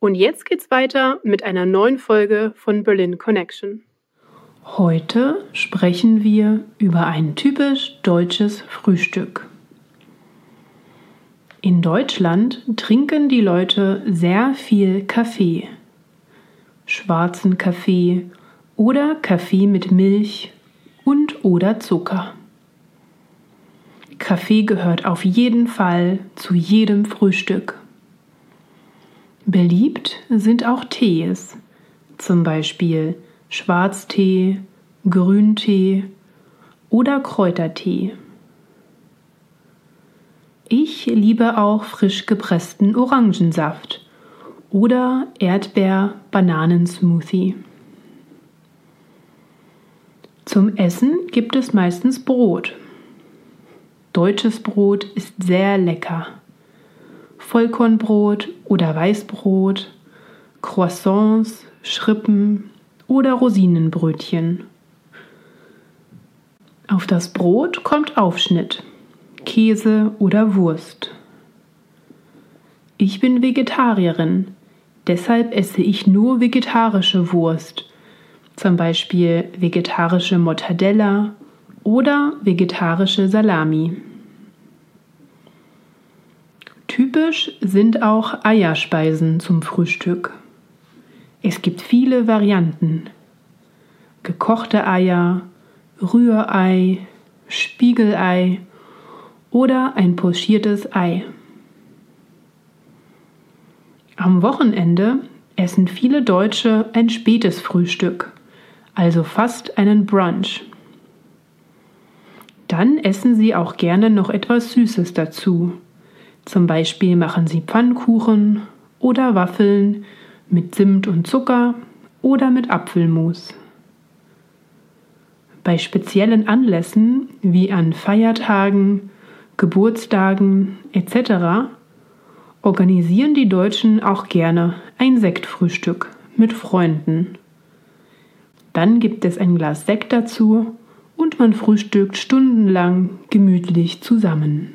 Und jetzt geht's weiter mit einer neuen Folge von Berlin Connection. Heute sprechen wir über ein typisch deutsches Frühstück. In Deutschland trinken die Leute sehr viel Kaffee. Schwarzen Kaffee oder Kaffee mit Milch und oder Zucker. Kaffee gehört auf jeden Fall zu jedem Frühstück. Beliebt sind auch Tees, zum Beispiel Schwarztee, Grüntee oder Kräutertee. Ich liebe auch frisch gepressten Orangensaft oder Erdbeer-Bananensmoothie. Zum Essen gibt es meistens Brot. Deutsches Brot ist sehr lecker. Vollkornbrot oder Weißbrot, Croissants, Schrippen oder Rosinenbrötchen. Auf das Brot kommt Aufschnitt, Käse oder Wurst. Ich bin Vegetarierin, deshalb esse ich nur vegetarische Wurst, zum Beispiel vegetarische Mortadella oder vegetarische Salami. Typisch sind auch Eierspeisen zum Frühstück. Es gibt viele Varianten. Gekochte Eier, Rührei, Spiegelei oder ein pochiertes Ei. Am Wochenende essen viele Deutsche ein spätes Frühstück, also fast einen Brunch. Dann essen sie auch gerne noch etwas Süßes dazu, zum Beispiel machen sie Pfannkuchen oder Waffeln mit Zimt und Zucker oder mit Apfelmus. Bei speziellen Anlässen wie an Feiertagen, Geburtstagen etc. organisieren die Deutschen auch gerne ein Sektfrühstück mit Freunden. Dann gibt es ein Glas Sekt dazu und man frühstückt stundenlang gemütlich zusammen.